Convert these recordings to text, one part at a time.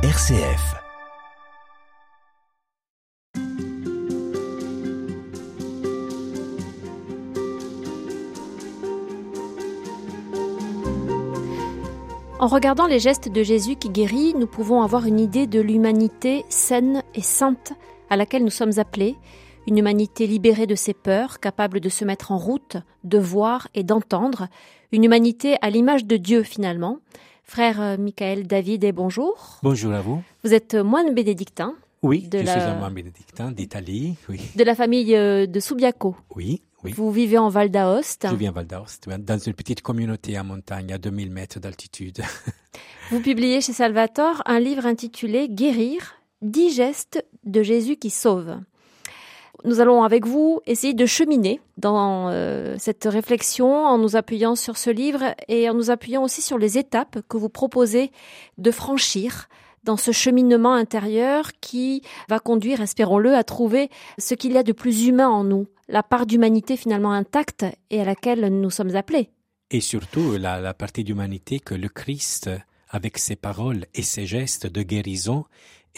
RCF. En regardant les gestes de Jésus qui guérit, nous pouvons avoir une idée de l'humanité saine et sainte à laquelle nous sommes appelés, une humanité libérée de ses peurs, capable de se mettre en route, de voir et d'entendre, une humanité à l'image de Dieu finalement. Frère euh, Michael David et bonjour. Bonjour à vous. Vous êtes moine bénédictin. Oui, De je la- suis un moine bénédictin d'Italie. Oui, De la famille euh, de Subiaco. oui, oui. Vous vivez en Val d'Aoste. Je viens à Val d'Aoste, dans une petite communauté en montagne à 2000 mètres d'altitude. Vous publiez chez Salvatore un livre intitulé Guérir, 10 gestes de Jésus qui sauve. Nous allons avec vous essayer de cheminer dans euh, cette réflexion en nous appuyant sur ce livre et en nous appuyant aussi sur les étapes que vous proposez de franchir dans ce cheminement intérieur qui va conduire, espérons-le, à trouver ce qu'il y a de plus humain en nous, la part d'humanité finalement intacte et à laquelle nous sommes appelés. Et surtout, la, la partie d'humanité que le Christ, avec ses paroles et ses gestes de guérison,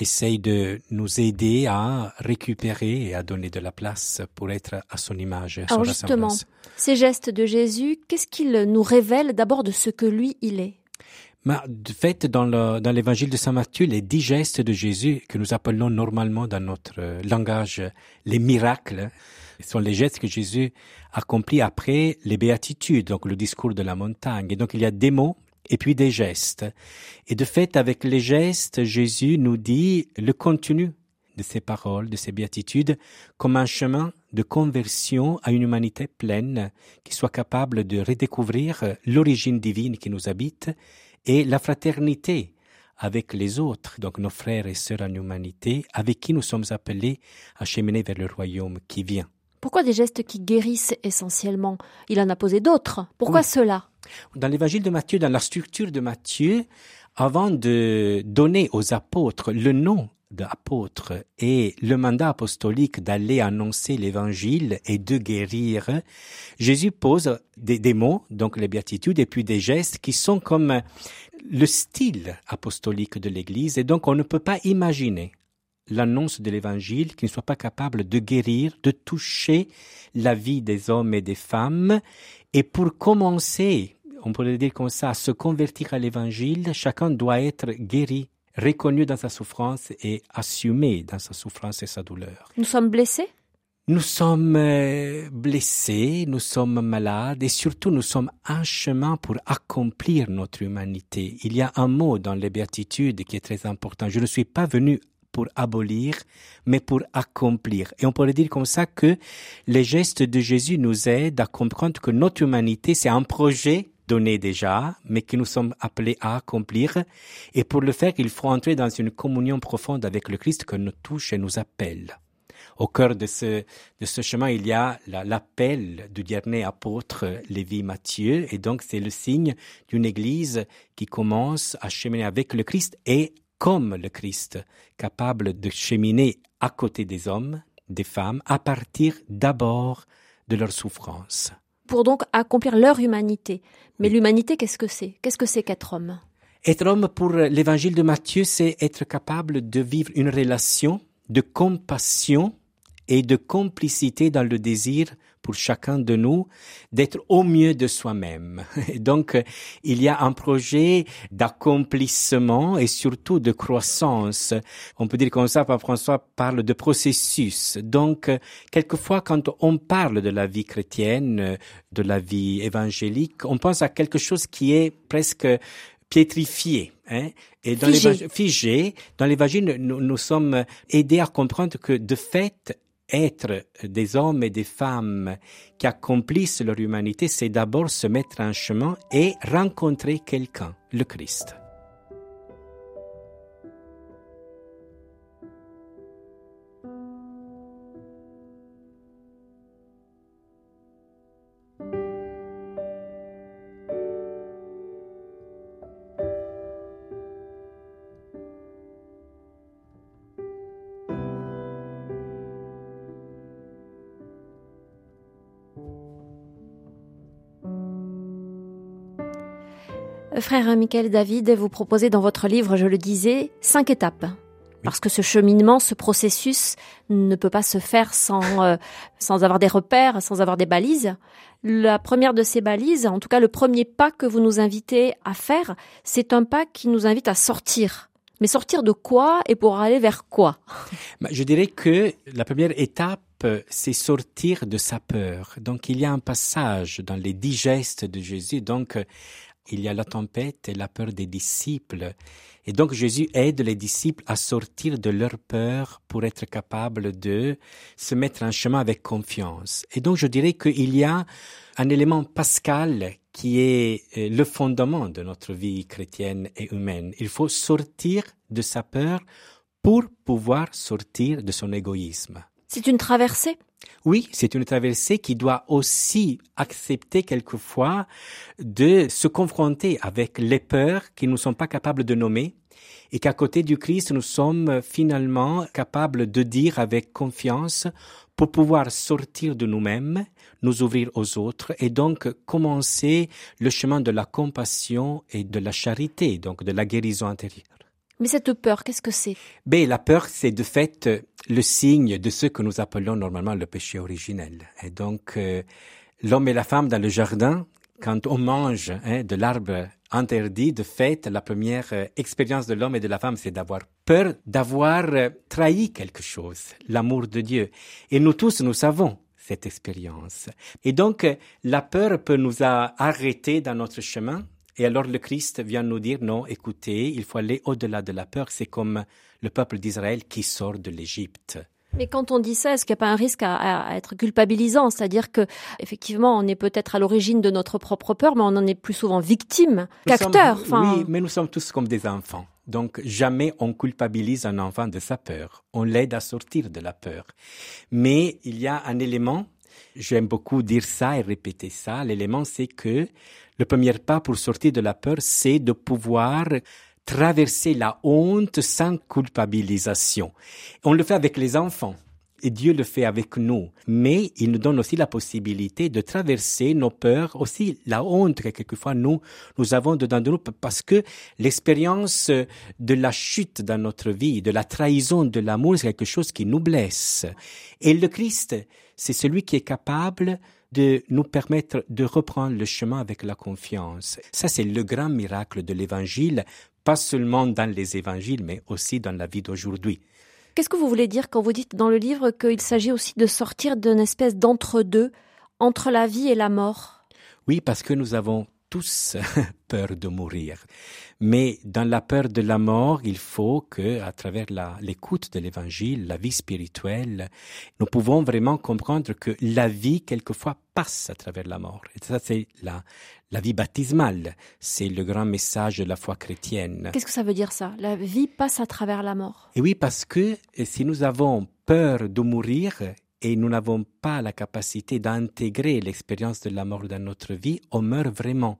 essaye de nous aider à récupérer et à donner de la place pour être à son image. à son Alors justement, ces gestes de Jésus, qu'est-ce qu'ils nous révèlent d'abord de ce que lui, il est? Mais de fait, dans le- dans l'évangile de Saint Matthieu, les dix gestes de Jésus, que nous appelons normalement dans notre euh, langage les miracles, sont les gestes que Jésus accomplit après les béatitudes, donc le discours de la montagne. Et donc il y a des mots et puis des gestes. Et de fait, avec les gestes, Jésus nous dit le contenu de ces paroles, de ces béatitudes, comme un chemin de conversion à une humanité pleine qui soit capable de redécouvrir l'origine divine qui nous habite et la fraternité avec les autres, donc nos frères et sœurs en humanité, avec qui nous sommes appelés à cheminer vers le royaume qui vient. Pourquoi des gestes qui guérissent essentiellement? Il en a posé d'autres. Pourquoi Oui. cela? Dans l'évangile de Matthieu, dans la structure de Matthieu, avant de donner aux apôtres le nom d'apôtres et le mandat apostolique d'aller annoncer l'évangile et de guérir, Jésus pose des, des mots, donc les béatitudes, et puis des gestes qui sont comme le style apostolique de l'Église, et donc on ne peut pas imaginer l'annonce de l'évangile qui ne soit pas capable de guérir, de toucher la vie des hommes et des femmes, et pour commencer, on pourrait dire comme ça, à se convertir à l'évangile, chacun doit être guéri, reconnu dans sa souffrance et assumé dans sa souffrance et sa douleur. Nous sommes blessés? Nous sommes euh, blessés, nous sommes malades et surtout nous sommes en chemin pour accomplir notre humanité. Il y a un mot dans les béatitudes qui est très important. Je ne suis pas venu pour abolir, mais pour accomplir. Et on pourrait dire comme ça que les gestes de Jésus nous aident à comprendre que notre humanité, c'est un projet donné déjà, mais que nous sommes appelés à accomplir. Et pour le faire, il faut entrer dans une communion profonde avec le Christ que nous touche et nous appelle. Au cœur de ce, de ce chemin, il y a la- l'appel du dernier apôtre Lévi Matthieu, et donc c'est le signe d'une église qui commence à cheminer avec le Christ et comme le Christ, capable de cheminer à côté des hommes, des femmes, à partir d'abord de leur souffrance. pour donc accomplir leur humanité. Mais l'humanité, qu'est-ce que c'est? Qu'est-ce que c'est qu'être homme? Être homme pour l'évangile de Matthieu, c'est être capable de vivre une relation de compassion et de complicité dans le désir pour chacun de nous d'être au mieux de soi-même. Et donc, il y a un projet d'accomplissement et surtout de croissance. On peut dire comme ça, Pape François parle de processus. Donc, quelquefois, quand on parle de la vie chrétienne, de la vie évangélique, on pense à quelque chose qui est presque piétrifié. Hein? Et dans Figé. l'évangile- figé. Dans l'évangile, nous, nous sommes aidés à comprendre que de fait, être des hommes et des femmes qui accomplissent leur humanité, c'est d'abord se mettre en chemin et rencontrer quelqu'un, le Christ. Frère Michael David, vous proposez dans votre livre, je le disais, cinq étapes. Parce que ce cheminement, ce processus ne peut pas se faire sans, euh, sans avoir des repères, sans avoir des balises. La première de ces balises, en tout cas le premier pas que vous nous invitez à faire, c'est un pas qui nous invite à sortir. Mais sortir de quoi et pour aller vers quoi? Bah, Je dirais que la première étape, c'est sortir de sa peur. Donc il y a un passage dans les dix gestes de Jésus. Donc il y a la tempête et la peur des disciples. Et donc Jésus aide les disciples à sortir de leur peur pour être capable de se mettre en chemin avec confiance. Et donc je dirais qu'il y a un élément pascal qui est euh, le fondement de notre vie chrétienne et humaine. Il faut sortir de sa peur pour pouvoir sortir de son égoïsme. C'est une traversée? Oui, c'est une traversée qui doit aussi accepter quelquefois de se confronter avec les peurs qui ne sont pas capables de nommer et qu'à côté du Christ, nous sommes finalement capables de dire avec confiance pour pouvoir sortir de nous-mêmes, nous ouvrir aux autres et donc commencer le chemin de la compassion et de la charité, donc de la guérison intérieure. Mais cette peur, qu'est-ce que c'est? Ben, la peur, c'est de fait le signe de ce que nous appelons normalement le péché originel. Et donc, euh, l'homme et la femme dans le jardin, quand on mange hein, de l'arbre interdit, de fait, la première euh, expérience de l'homme et de la femme, c'est d'avoir peur d'avoir euh, trahi quelque chose, l'amour de Dieu. Et nous tous, nous savons cette expérience. Et donc, la peur peut nous arrêter dans notre chemin, et alors le Christ vient nous dire, non, écoutez, il faut aller au-delà de la peur. C'est comme le peuple d'Israël qui sort de l'Égypte. Mais quand on dit ça, est-ce qu'il n'y a pas un risque à, être culpabilisant? C'est-à-dire que, effectivement, on est peut-être à l'origine de notre propre peur, mais on en est plus souvent victime qu'acteur. Oui, mais nous sommes tous comme des enfants. Donc, jamais on culpabilise un enfant de sa peur. On l'aide à sortir de la peur. Mais il y a un élément, j'aime beaucoup dire ça et répéter ça, l'élément c'est que le premier pas pour sortir de la peur, c'est de pouvoir traverser la honte sans culpabilisation. On le fait avec les enfants. Et Dieu le fait avec nous. Mais il nous donne aussi la possibilité de traverser nos peurs, aussi la honte que quelquefois nous, nous avons dedans de nous, parce que l'expérience de la chute dans notre vie, de la trahison de l'amour, c'est quelque chose qui nous blesse. Et le Christ, c'est celui qui est capable de nous permettre de reprendre le chemin avec la confiance. Ça, c'est le grand miracle de l'Évangile, pas seulement dans les évangiles, mais aussi dans la vie d'aujourd'hui. Qu'est-ce que vous voulez dire quand vous dites dans le livre qu'il s'agit aussi de sortir d'une espèce d'entre-deux, entre la vie et la mort? Oui, parce que nous avons tous peur de mourir. Mais dans la peur de la mort, il faut que, à travers l'écoute de l'évangile, la vie spirituelle, nous pouvons vraiment comprendre que la vie, quelquefois, passe à travers la mort. Et ça, c'est la, la vie baptismale. C'est le grand message de la foi chrétienne. Qu'est-ce que ça veut dire ça? La vie passe à travers la mort? Et oui, parce que si nous avons peur de mourir, et nous n'avons pas la capacité d'intégrer l'expérience de la mort dans notre vie, on meurt vraiment.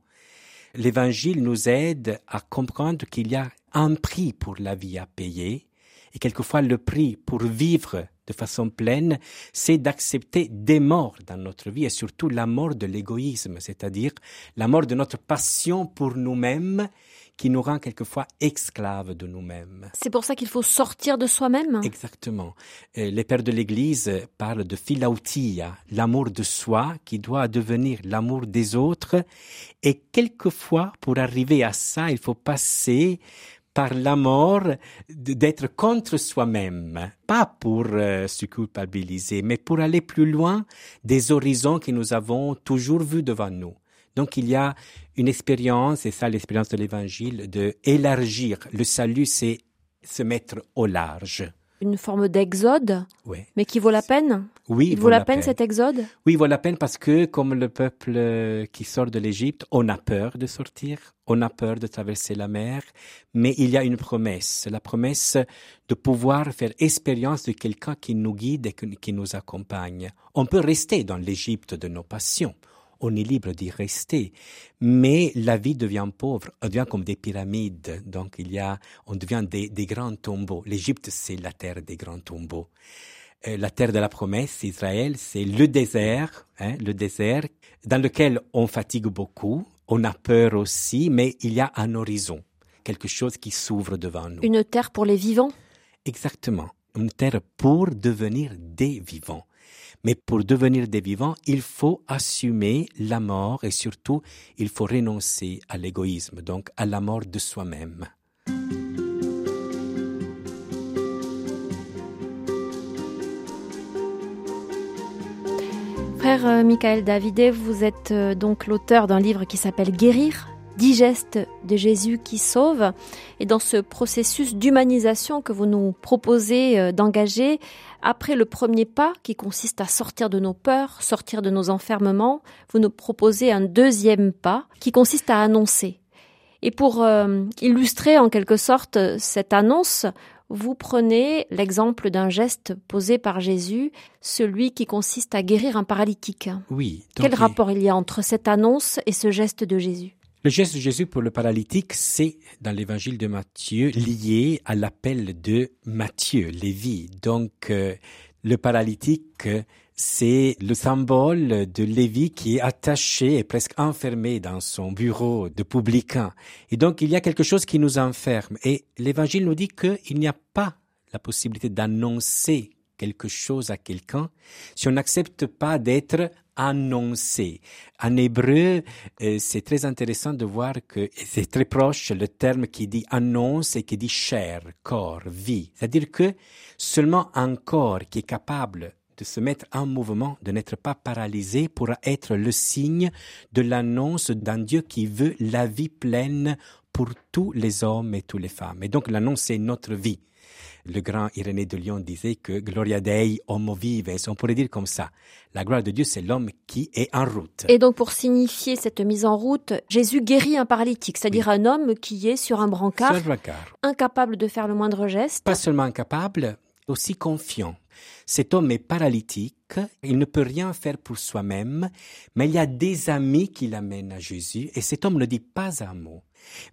L'évangile nous aide à comprendre qu'il y a un prix pour la vie à payer, et quelquefois le prix pour vivre de façon pleine, c'est d'accepter des morts dans notre vie, et surtout la mort de l'égoïsme, c'est-à-dire la mort de notre passion pour nous-mêmes, qui nous rend quelquefois esclaves de nous-mêmes. C'est pour ça qu'il faut sortir de soi-même Exactement. Euh, les pères de l'Église parlent de philautia, l'amour de soi qui doit devenir l'amour des autres. Et quelquefois, pour arriver à ça, il faut passer par la mort d'être contre soi-même, pas pour euh, se culpabiliser, mais pour aller plus loin des horizons que nous avons toujours vus devant nous. Donc il y a une expérience, et ça l'expérience de l'évangile, de. Le salut, c'est se mettre au large. Une forme d'exode, mais qui vaut la peine? Oui, il vaut, la, peine, cet exode? Oui, il vaut la peine parce que, comme le peuple euh, qui sort de l'Égypte, on a peur de sortir, on a peur de traverser la mer, mais il y a une promesse, la promesse de pouvoir faire expérience de quelqu'un qui nous guide et qui nous accompagne. On peut rester dans l'Égypte de nos passions on est libre d'y rester. Mais la vie devient pauvre, on devient comme des pyramides. Donc il y a, on devient des, grands tombeaux. L'Égypte, c'est la terre des grands tombeaux. Euh, la terre de la promesse, Israël, c'est le désert, hein, le désert dans lequel on fatigue beaucoup, on a peur aussi, mais il y a un horizon, quelque chose qui s'ouvre devant nous. Une terre pour les vivants? Exactement, une terre pour devenir des vivants. Mais pour devenir des vivants, il faut assumer la mort et surtout, il faut renoncer à l'égoïsme, donc à la mort de soi-même. Frère euh, Michael Davidet, vous êtes euh, donc l'auteur d'un livre qui s'appelle Guérir, dix gestes de Jésus qui sauve. Et dans ce processus d'humanisation que vous nous proposez euh, d'engager, après le premier pas qui consiste à sortir de nos peurs, sortir de nos enfermements, vous nous proposez un deuxième pas qui consiste à annoncer. Et pour illustrer en quelque sorte cette annonce, vous prenez l'exemple d'un geste posé par Jésus, celui qui consiste à guérir un paralytique. Oui. Quel rapport il y a entre cette annonce et ce geste de Jésus? Le geste de Jésus pour le paralytique, c'est dans l'évangile de Matthieu lié à l'appel de Matthieu, Lévi. Donc, euh, le paralytique, c'est le symbole de Lévi qui est attaché et presque enfermé dans son bureau de publicain. Et donc il y a quelque chose qui nous enferme. Et l'évangile nous dit qu'il n'y a pas la possibilité d'annoncer quelque chose à quelqu'un si on n'accepte pas d'être annoncé. En hébreu, euh, c'est très intéressant de voir que c'est très proche le terme qui dit annonce et qui dit chair, corps, vie. C'est-à-dire que seulement un corps qui est capable de se mettre en mouvement, de n'être pas paralysé, pourra être le signe de l'annonce d'un Dieu qui veut la vie pleine pour tous les hommes et toutes les femmes. Et donc l'annonce, c'est notre vie. Le grand Irénée de Lyon disait que Gloria Dei homo vives, on pourrait dire comme ça? La gloire de Dieu, c'est l'homme qui est en route. Et donc pour signifier cette mise en route, Jésus guérit un paralytique, c'est-à-dire un homme qui est sur un brancard, Sur brancard. incapable de faire le moindre geste. Pas seulement incapable, aussi confiant. Cet homme est paralytique, il ne peut rien faire pour soi-même, mais il y a des amis qui l'amènent à Jésus, et cet homme ne dit pas un mot,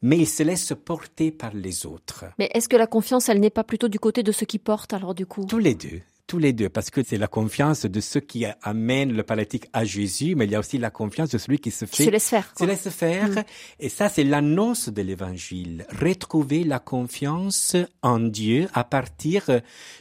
mais il se laisse porter par les autres. Mais est-ce que la confiance, elle n'est pas plutôt du côté de ceux qui portent alors du coup? Tous les deux tous les deux, parce que c'est la confiance de ceux qui amènent le paralytique à Jésus, mais il y a aussi la confiance de celui qui se fait... se laisse faire. Se laisse faire. Mm. Et ça, c'est l'annonce de l'évangile. Retrouver la confiance en Dieu à partir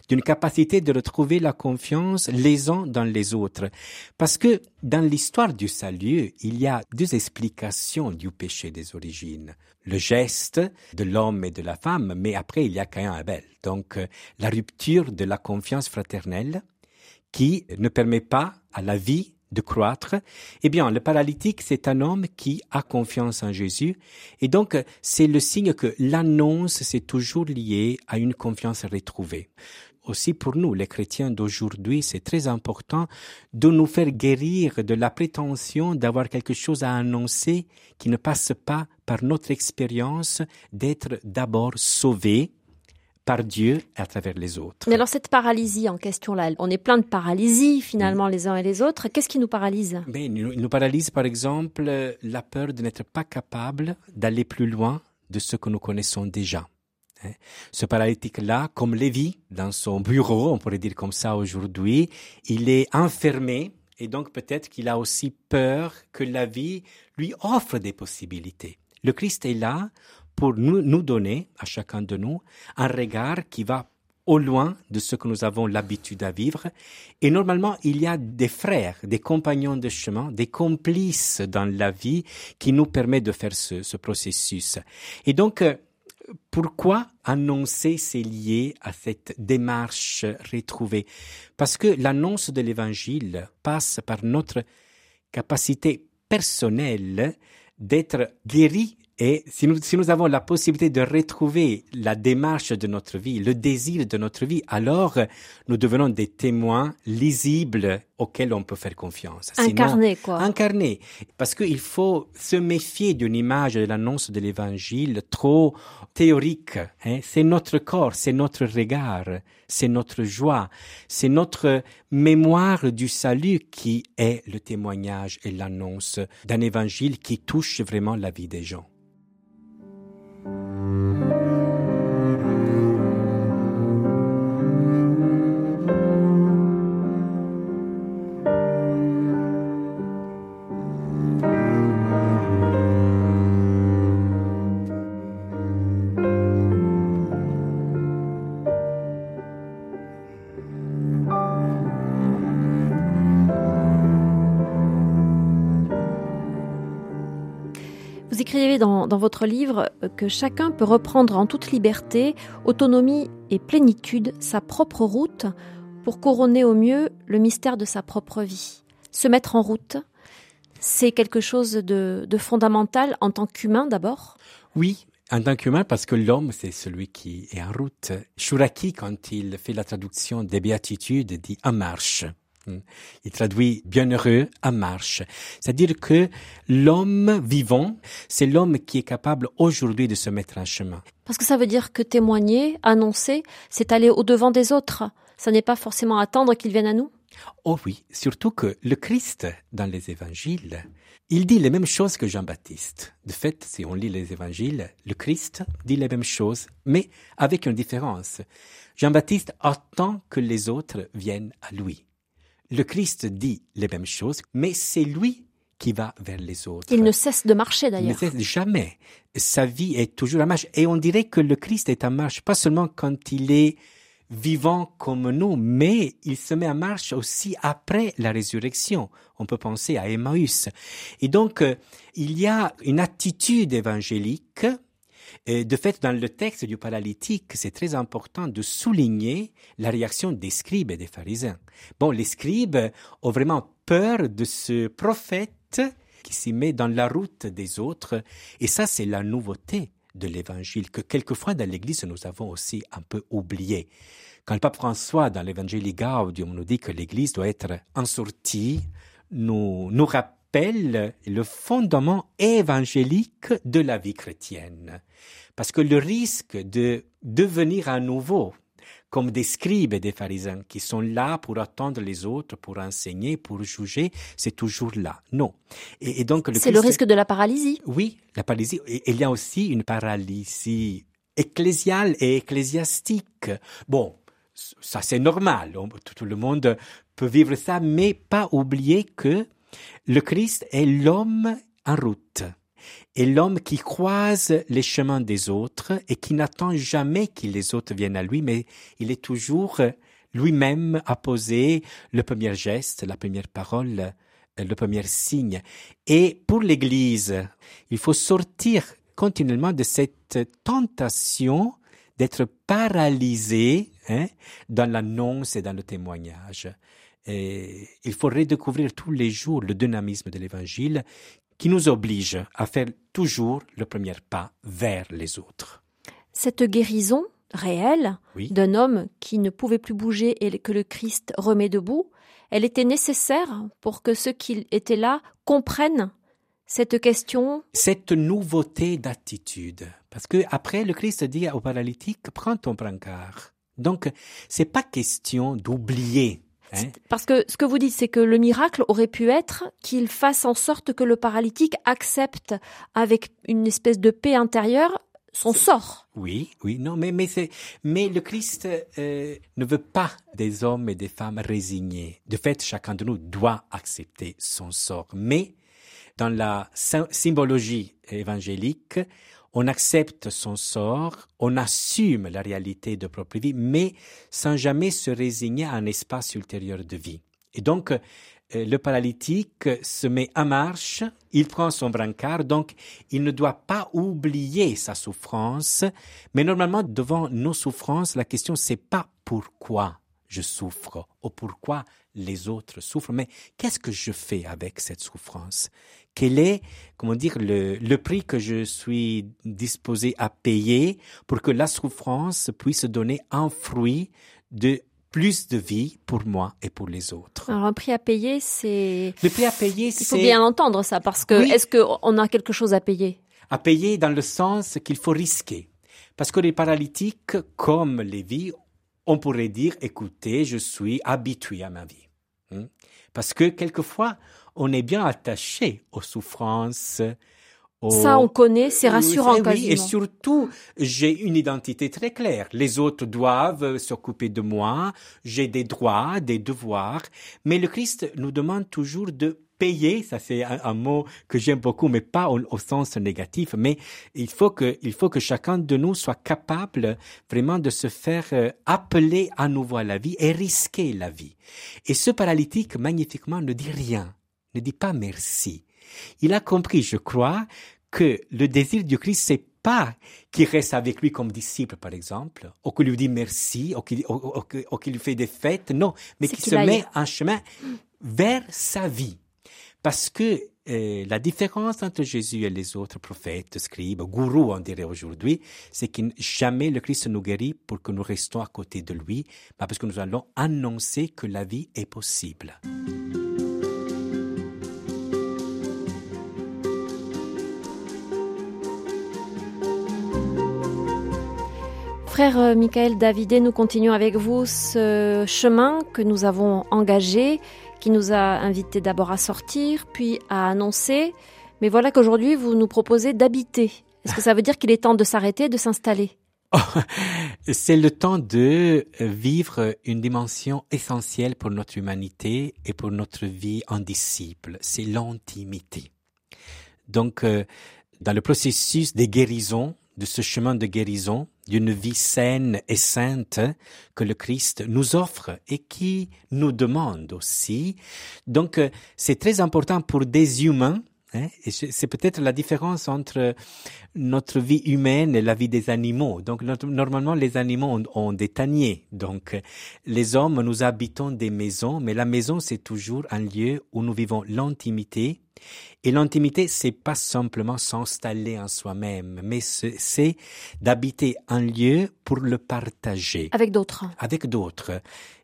d'une capacité de retrouver la confiance les uns dans les autres. Parce que dans l'histoire du salut, il y a deux explications du péché des origines le geste de l'homme et de la femme, mais après il y a Caïn et Abel. Donc euh, la rupture de la confiance fraternelle qui ne permet pas à la vie de croître. Eh bien, le paralytique, c'est un homme qui a confiance en Jésus. Et donc, c'est le signe que l'annonce, c'est toujours lié à une confiance retrouvée aussi pour nous, les chrétiens d'aujourd'hui, c'est très important de nous faire guérir de la prétention d'avoir quelque chose à annoncer qui ne passe pas par notre expérience d'être d'abord sauvé par Dieu à travers les autres. Mais alors cette paralysie en question là, on est plein de paralysie finalement les uns et les autres. Qu'est-ce qui nous paralyse? Mais il nous paralyse par exemple la peur de n'être pas capable d'aller plus loin de ce que nous connaissons déjà. Hein. Ce paralytique-là, comme Lévi, dans son bureau, on pourrait dire comme ça aujourd'hui, il est enfermé et donc peut-être qu'il a aussi peur que la vie lui offre des possibilités. Le Christ est là pour nous, nous donner, à chacun de nous, un regard qui va au loin de ce que nous avons l'habitude à vivre. Et normalement, il y a des frères, des compagnons de chemin, des complices dans la vie qui nous permettent de faire ce, ce processus. Et donc, euh, pourquoi annoncer c'est lié à cette démarche retrouvée Parce que l'annonce de l'Évangile passe par notre capacité personnelle d'être guéri et si nous, si nous avons la possibilité de retrouver la démarche de notre vie, le désir de notre vie, alors nous devenons des témoins lisibles auxquels on peut faire confiance. Incarnés, quoi. Incarnés. Parce qu'il faut se méfier d'une image de l'annonce de l'évangile trop théorique. Hein. C'est notre corps, c'est notre regard, c'est notre joie, c'est notre mémoire du salut qui est le témoignage et l'annonce d'un évangile qui touche vraiment la vie des gens. うん écrivez dans, votre livre que chacun peut reprendre en toute liberté, autonomie et plénitude sa propre route pour couronner au mieux le mystère de sa propre vie. Se mettre en route, c'est quelque chose de, de fondamental en tant qu'humain d'abord Oui, en tant qu'humain, parce que l'homme, c'est celui qui est en route. Shuraki, quand il fait la traduction des béatitudes, dit en marche. Hmm. Il traduit bienheureux en marche. C'est-à-dire que l'homme vivant, c'est l'homme qui est capable aujourd'hui de se mettre en chemin. Parce que ça veut dire que témoigner, annoncer, c'est aller au-devant des autres. Ça n'est pas forcément attendre qu'ils viennent à nous Oh oui, surtout que le Christ, dans les évangiles, il dit les mêmes choses que Jean-Baptiste. De fait, si on lit les évangiles, le Christ dit les mêmes choses, mais avec une différence. Jean-Baptiste attend que les autres viennent à lui. Le Christ dit les mêmes choses, mais c'est lui qui va vers les autres. Il ne cesse de marcher Il ne d'ailleurs. cesse jamais. Sa vie est toujours en marche. Et on dirait que le Christ est en marche, pas seulement quand il est vivant comme nous, mais il se met en marche aussi après la résurrection. On peut penser à Emmaüs. Et donc, euh, il y a une attitude évangélique. De fait, dans le texte du paralytique, c'est très important de souligner la réaction des scribes et des pharisiens. Bon, les scribes ont vraiment peur de ce prophète qui s'y met dans la route des autres. Et ça, c'est la nouveauté de l'évangile que quelquefois dans l'église nous avons aussi un peu oublié. Quand le pape François, dans l'évangile Gaudium, nous dit que l'église doit être en sortie, nous, nous rappelle le fondement évangélique de la vie chrétienne. Parce que le risque de devenir à nouveau comme des scribes et des pharisiens qui sont là pour attendre les autres, pour enseigner, pour juger, c'est toujours là. Non. Et, et donc C'est le risque de la paralysie. oui, la paralysie. Et il y a aussi une paralysie ecclésiale et ecclésiastique. Bon, ça c'est normal. Tout le monde peut vivre ça, mais pas oublier que le Christ est l'homme en route. Et l'homme qui croise les chemins des autres et qui n'attend jamais que les autres viennent à lui, mais il est toujours lui-même à poser le premier geste, la première parole, le premier signe. Et pour l'Église, il faut sortir continuellement de cette tentation d'être paralysé hein, dans l'annonce et dans le témoignage. Et il faut redécouvrir tous les jours le dynamisme de l'Évangile qui nous oblige à faire toujours le premier pas vers les autres. Cette guérison réelle Oui. d'un homme qui ne pouvait plus bouger et que le Christ remet debout, elle était nécessaire pour que ceux qui étaient là comprennent cette question. cette nouveauté d'attitude. Parce que après, le Christ dit au paralytique, prends ton brancard. Donc, c'est pas question d'oublier. Hein? Parce que ce que vous dites, c'est que le miracle aurait pu être qu'il fasse en sorte que le paralytique accepte avec une espèce de paix intérieure son sort. Oui, oui, non, mais, mais, c'est, mais le Christ euh, ne veut pas des hommes et des femmes résignés. De fait, chacun de nous doit accepter son sort. Mais dans la sy- symbologie évangélique, on accepte son sort, on assume la réalité de propre vie, mais sans jamais se résigner à un espace ultérieur de vie. Et donc, euh, le paralytique se met en marche, il prend son brancard, donc il ne doit pas oublier sa souffrance, mais normalement, devant nos souffrances, la question c'est pas pourquoi je souffre ou pourquoi les autres souffrent, mais qu'est-ce que je fais avec cette souffrance? Quel est, comment dire, le, le prix que je suis disposé à payer pour que la souffrance puisse donner un fruit de plus de vie pour moi et pour les autres? Alors un prix à payer, c'est... Le prix à payer, Il faut bien entendre ça, parce que Oui. est-ce qu'on a quelque chose à payer? À payer dans le sens qu'il faut risquer. Parce que les paralytiques, comme les vies, on pourrait dire, écoutez, je suis habitué à ma vie. Hein. Parce que quelquefois, on est bien attaché aux souffrances. aux- Ça, on connaît, c'est rassurant Oui, et surtout, j'ai une identité très claire. Les autres doivent s'occuper de moi, j'ai des droits, des devoirs, mais le Christ nous demande toujours de payer, ça c'est un, un mot que j'aime beaucoup, mais pas au, au sens négatif, mais il faut que, il faut que chacun de nous soit capable vraiment de se faire euh, appeler à nouveau à la vie et risquer la vie. Et ce paralytique, magnifiquement, ne dit rien, ne dit pas merci. Il a compris, je crois, que le désir du Christ, c'est pas qu'il reste avec lui comme disciple, par exemple, ou qu'il lui dit merci, ou qu'il lui fait des fêtes, non, mais qu'il se met en chemin vers sa vie. Parce que euh, la différence entre Jésus et les autres prophètes, scribes, gourous, on dirait aujourd'hui, c'est que jamais le Christ nous guérit pour que nous restons à côté de lui, mais parce que nous allons annoncer que la vie est possible. Frère euh, Michael Davidé, nous continuons avec vous ce chemin que nous avons engagé, qui nous a invités d'abord à sortir, puis à annoncer. Mais voilà qu'aujourd'hui, vous nous proposez d'habiter. Est-ce que ça veut dire qu'il est temps de s'arrêter, de s'installer? C'est le temps de vivre une dimension essentielle pour notre humanité et pour notre vie en disciple. C'est l'intimité. Donc, euh, dans le processus des guérisons, de ce chemin de guérison, d'une vie saine et sainte que le Christ nous offre et qui nous demande aussi. Donc, euh, c'est très important pour des humains hein, et c'est peut-être la différence entre notre vie humaine et la vie des animaux. Donc, normalement, les animaux ont, ont, des taniers. Donc, les hommes, nous habitons des maisons, mais la maison, c'est toujours un lieu où nous vivons l'intimité, et l'intimité, c'est pas simplement s'installer en soi-même, mais c'est d'habiter un lieu pour le partager. Avec d'autres. Avec d'autres.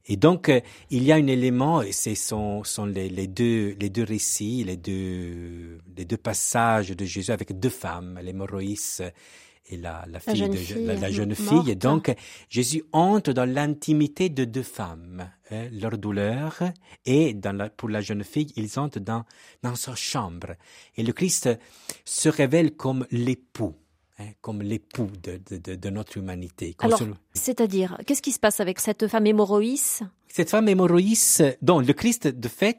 Et donc, euh, il y a un élément, et ce sont, sont les, les, deux, les deux récits, les deux, les deux passages de Jésus avec deux femmes, les Moroïs et la, la, fille jeune de, fille, la, la jeune fille. Et donc, Jésus entre dans l'intimité de deux femmes, hein, leur douleur, et dans pour la jeune fille, ils entrent dans, dans sa chambre. Et le Christ se révèle comme l'époux. Hein, comme l'époux de, de, de, de notre humanité. Alors, c'est-à-dire, qu'est-ce qui se passe avec cette femme hémorroïs? Cette femme hémorroïs, dont le Christ, de fait,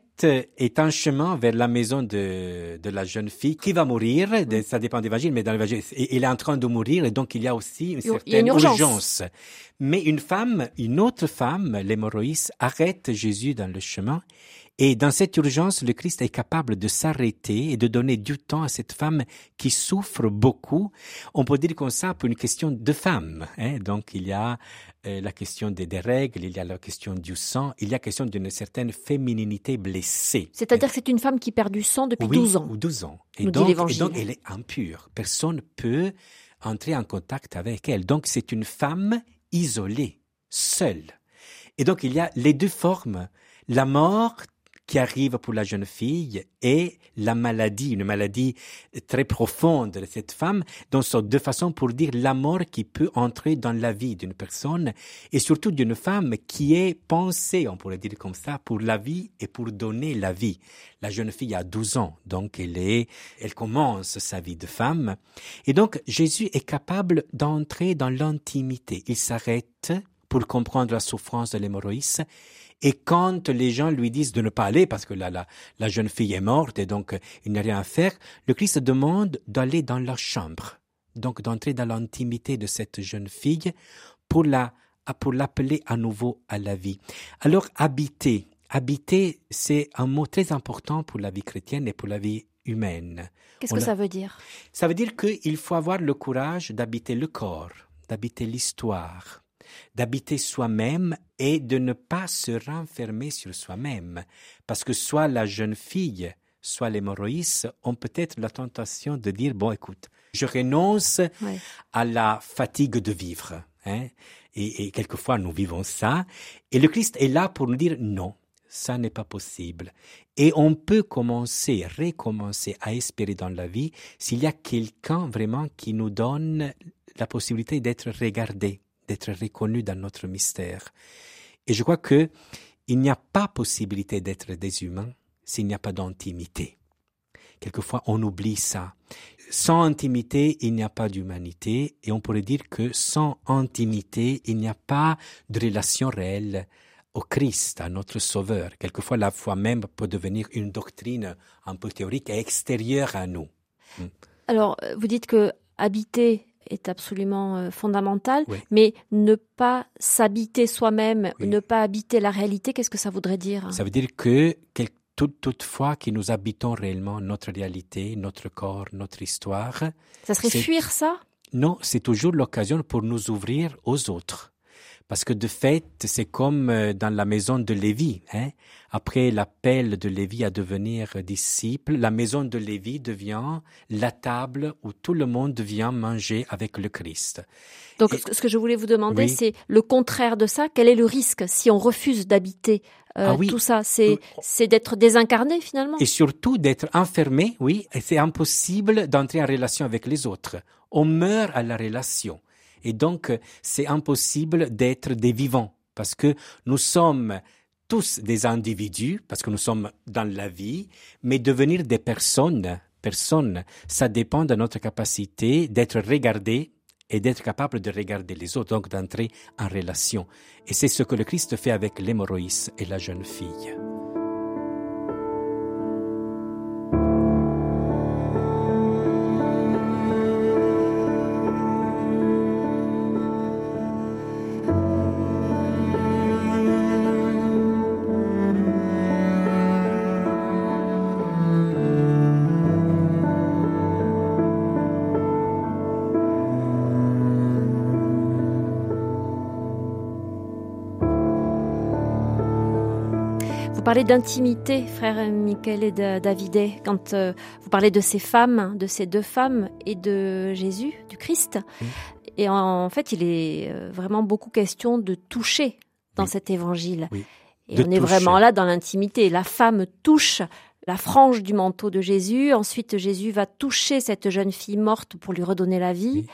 est en chemin vers la maison de, de la jeune fille qui va mourir. De- ça dépend de l'évangile, mais dans l'évangile, et- il est en train de mourir, et donc il y a aussi une Il y a certaine une urgence. Mais une femme, une autre femme, l'hémorroïs, arrête Jésus dans le chemin. Et dans cette urgence, le Christ est capable de s'arrêter et de donner du temps à cette femme qui souffre beaucoup. On peut dire comme ça pour une question de femme. Hein? Donc il y a euh, la question des, des règles, il y a la question du sang, il y a la question d'une certaine fémininité blessée. C'est-à-dire que c'est une femme qui perd du sang depuis Oui, 12 ans. Ou 12 ans. Et nous dit donc, et donc, elle est impure. Personne peut entrer en contact avec elle. Donc, c'est une femme isolée, seule. Et donc, il y a les deux formes. La mort qui arrive pour la jeune fille et la maladie, une maladie très profonde de cette femme, donc sont deux façons pour dire la mort qui peut entrer dans la vie d'une personne et surtout d'une femme qui est pensée, on pourrait dire comme ça, pour la vie et pour donner la vie. La jeune fille a 12 ans, donc elle est, elle commence sa vie de femme. Et donc, Jésus est capable d'entrer dans l'intimité. Il s'arrête pour comprendre la souffrance de l'hémorroïs. Et quand les gens lui disent de ne pas aller parce que la, la, la jeune fille est morte et donc euh, il n'y a rien à faire, le Christ demande d'aller dans la chambre. Donc d'entrer dans l'intimité de cette jeune fille pour la, pour l'appeler à nouveau à la vie. Alors habiter. Habiter, c'est un mot très important pour la vie chrétienne et pour la vie humaine. Qu'est-ce que ça veut dire? Ça veut dire qu'il faut avoir le courage d'habiter le corps, d'habiter l'histoire, d'habiter soi-même et de ne pas se renfermer sur soi-même. Parce que soit la jeune fille, soit l'hémorroïs ont peut-être la tentation de dire, bon, écoute, je renonce Ouais. à la fatigue de vivre. Hein? Et, et quelquefois, nous vivons ça. Et le Christ est là pour nous dire, non, ça n'est pas possible. Et on peut commencer, recommencer à espérer dans la vie s'il y a quelqu'un vraiment qui nous donne la possibilité d'être regardé, d'être reconnu dans notre mystère. Et je crois que il n'y a pas possibilité d'être des humains s'il n'y a pas d'intimité. Quelquefois, on oublie ça. Sans intimité, il n'y a pas d'humanité, et on pourrait dire que sans intimité, il n'y a pas de relation réelle au Christ, à notre Sauveur. Quelquefois, la foi même peut devenir une doctrine un peu théorique et extérieure à nous. Alors, euh, vous dites que habiter est absolument euh, fondamental, Oui. mais ne pas s'habiter soi-même, Oui. ne pas habiter la réalité, qu'est-ce que ça voudrait dire? Ça veut dire que quel- toutefois que nous habitons réellement notre réalité, notre corps, notre histoire. Ça serait fuir ça? Non, c'est toujours l'occasion pour nous ouvrir aux autres. Parce que de fait, c'est comme euh, dans la maison de Lévi. Hein? Après l'appel de Lévi à devenir disciple, la maison de Lévi devient la table où tout le monde vient manger avec le Christ. Donc, ce que je voulais vous demander, c'est le contraire de ça. Quel est le risque si on refuse d'habiter euh, ah tout ça? C'est c'est d'être désincarné finalement? Et surtout d'être enfermé, oui. Et c'est impossible d'entrer en relation avec les autres. On meurt à la relation. Et donc, c'est impossible d'être des vivants parce que nous sommes tous des individus, parce que nous sommes dans la vie, mais devenir des personnes, personnes, ça dépend de notre capacité d'être regardé et d'être capable de regarder les autres, donc d'entrer en relation. Et c'est ce que le Christ fait avec l'hémorroïs et la jeune fille. Parlez d'intimité, frère Michael et David, quand euh, vous parlez de ces femmes, de ces deux femmes et de Jésus, du Christ. Et en, fait, il est euh, vraiment beaucoup question de toucher dans cet évangile. Et on est vraiment là dans l'intimité. La femme touche la frange du manteau de Jésus. Ensuite, Jésus va toucher cette jeune fille morte pour lui redonner la vie.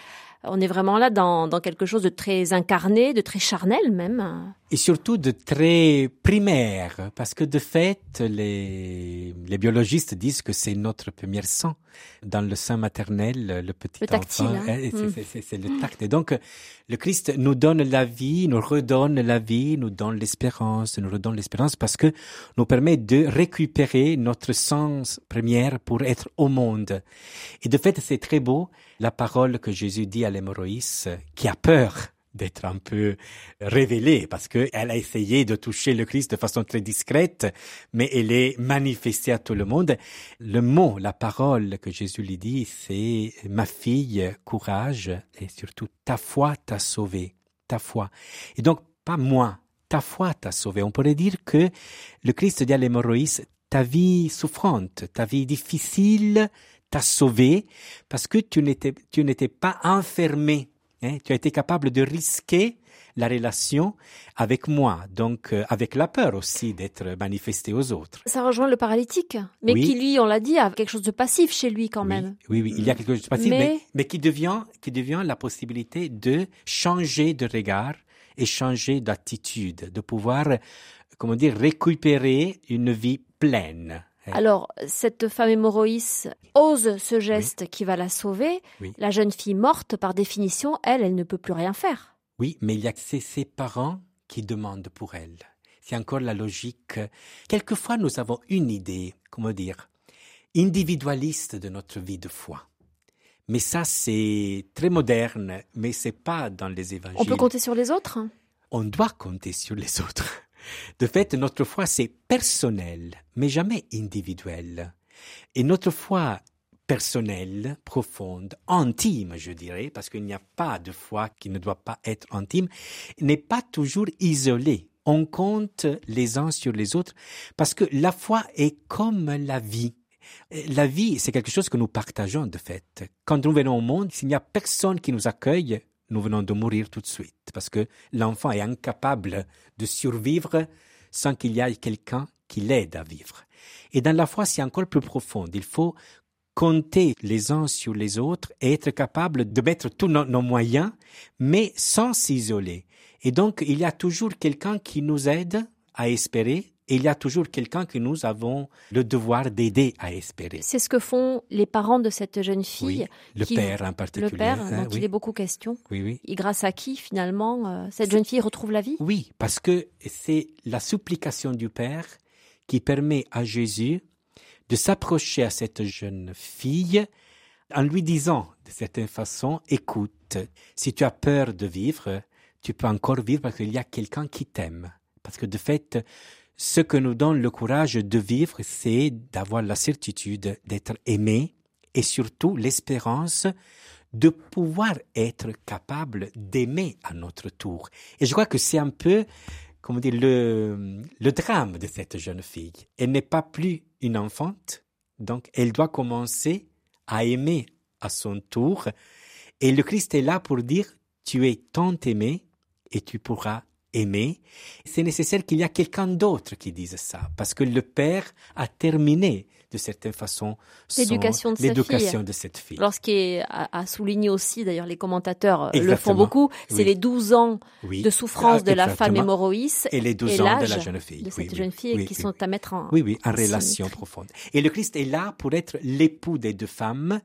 On est vraiment là dans, quelque chose de très incarné, de très charnel même. Et surtout de très primaire, parce que de fait, les, les biologistes disent que c'est notre premier sang. Dans le sein maternel, le petit le enfant, hein. eh, c'est le tact. Et donc, le Christ nous donne la vie, nous redonne la vie, nous donne l'espérance, nous redonne l'espérance parce que nous permet de récupérer notre sens première pour être au monde. Et de fait, c'est très beau la parole que Jésus dit à l'hémorroïs qui a peur d'être un peu révélée parce qu'elle a essayé de toucher le Christ de façon très discrète, mais elle est manifestée à tout le monde. Le mot, la parole que Jésus lui dit, c'est ma fille, courage et surtout ta foi t'a sauvé, ta foi. Et donc pas moi, ta foi t'a sauvé. On pourrait dire que le Christ dit à l'hémorroïs, ta vie souffrante, ta vie difficile, t'a sauvé parce que tu n'étais, tu n'étais pas enfermé. Hein? Tu as été capable de risquer la relation avec moi, donc euh, avec la peur aussi d'être manifesté aux autres. Ça rejoint le paralytique, mais qui lui, on l'a dit, a quelque chose de passif chez lui quand même. Oui, oui, il y a quelque chose de passif, mais... mais, qui devient, qui devient la possibilité de changer de regard et changer d'attitude, de pouvoir, comment dire, récupérer une vie pleine. Alors, cette femme hémorroïs ose ce geste qui va la sauver. La jeune fille morte, par définition, elle, elle ne peut plus rien faire. Oui, mais il y a ses parents qui demandent pour elle. C'est encore la logique. Quelquefois, nous avons une idée, comment dire, individualiste de notre vie de foi. Mais ça, c'est très moderne, mais c'est pas dans les évangiles. On peut compter sur les autres? On doit compter sur les autres. De fait, notre foi, c'est personnel, mais jamais individuel. Et notre foi personnelle, profonde, intime, je dirais, parce qu'il n'y a pas de foi qui ne doit pas être intime, n'est pas toujours isolée. On compte les uns sur les autres parce que la foi est comme la vie. La vie, c'est quelque chose que nous partageons de fait. Quand nous venons au monde, s'il n'y a personne qui nous accueille, nous venons de mourir tout de suite, parce que l'enfant est incapable de survivre sans qu'il y ait quelqu'un qui l'aide à vivre. Et dans la foi, c'est encore plus profond. Il faut compter les uns sur les autres et être capable de mettre tous nos, moyens, mais sans s'isoler. Et donc, il y a toujours quelqu'un qui nous aide à espérer il y a toujours quelqu'un que nous avons le devoir d'aider à espérer. C'est ce que font les parents de cette jeune fille. le père en particulier. Le père, hein, dont il est beaucoup question. Oui, oui. Et grâce à qui, finalement, euh, cette jeune fille retrouve la vie? Oui, parce que c'est la supplication du père qui permet à Jésus de s'approcher à cette jeune fille en lui disant, de certaine façon, écoute, si tu as peur de vivre, tu peux encore vivre parce qu'il y a quelqu'un qui t'aime. Parce que de fait, ce que nous donne le courage de vivre, c'est d'avoir la certitude d'être aimé et surtout l'espérance de pouvoir être capable d'aimer à notre tour. Et je crois que c'est un peu, comment dire, le, le drame de cette jeune fille. Elle n'est pas plus une enfante, donc elle doit commencer à aimer à son tour. Et le Christ est là pour dire, tu es tant aimé et tu pourras aimer. C'est nécessaire qu'il y a quelqu'un d'autre qui dise ça, parce que le Père a terminé de certaine façon l'éducation de, l'éducation de cette fille. Alors ce qui souligné aussi, d'ailleurs les commentateurs euh, le font beaucoup, c'est les 12 ans de souffrance de la femme hémorroïs et les 12 ans de la jeune fille. De cette jeune fille qui sont à mettre en, oui, oui, en relation profonde. Et le Christ est là pour être l'époux des deux femmes,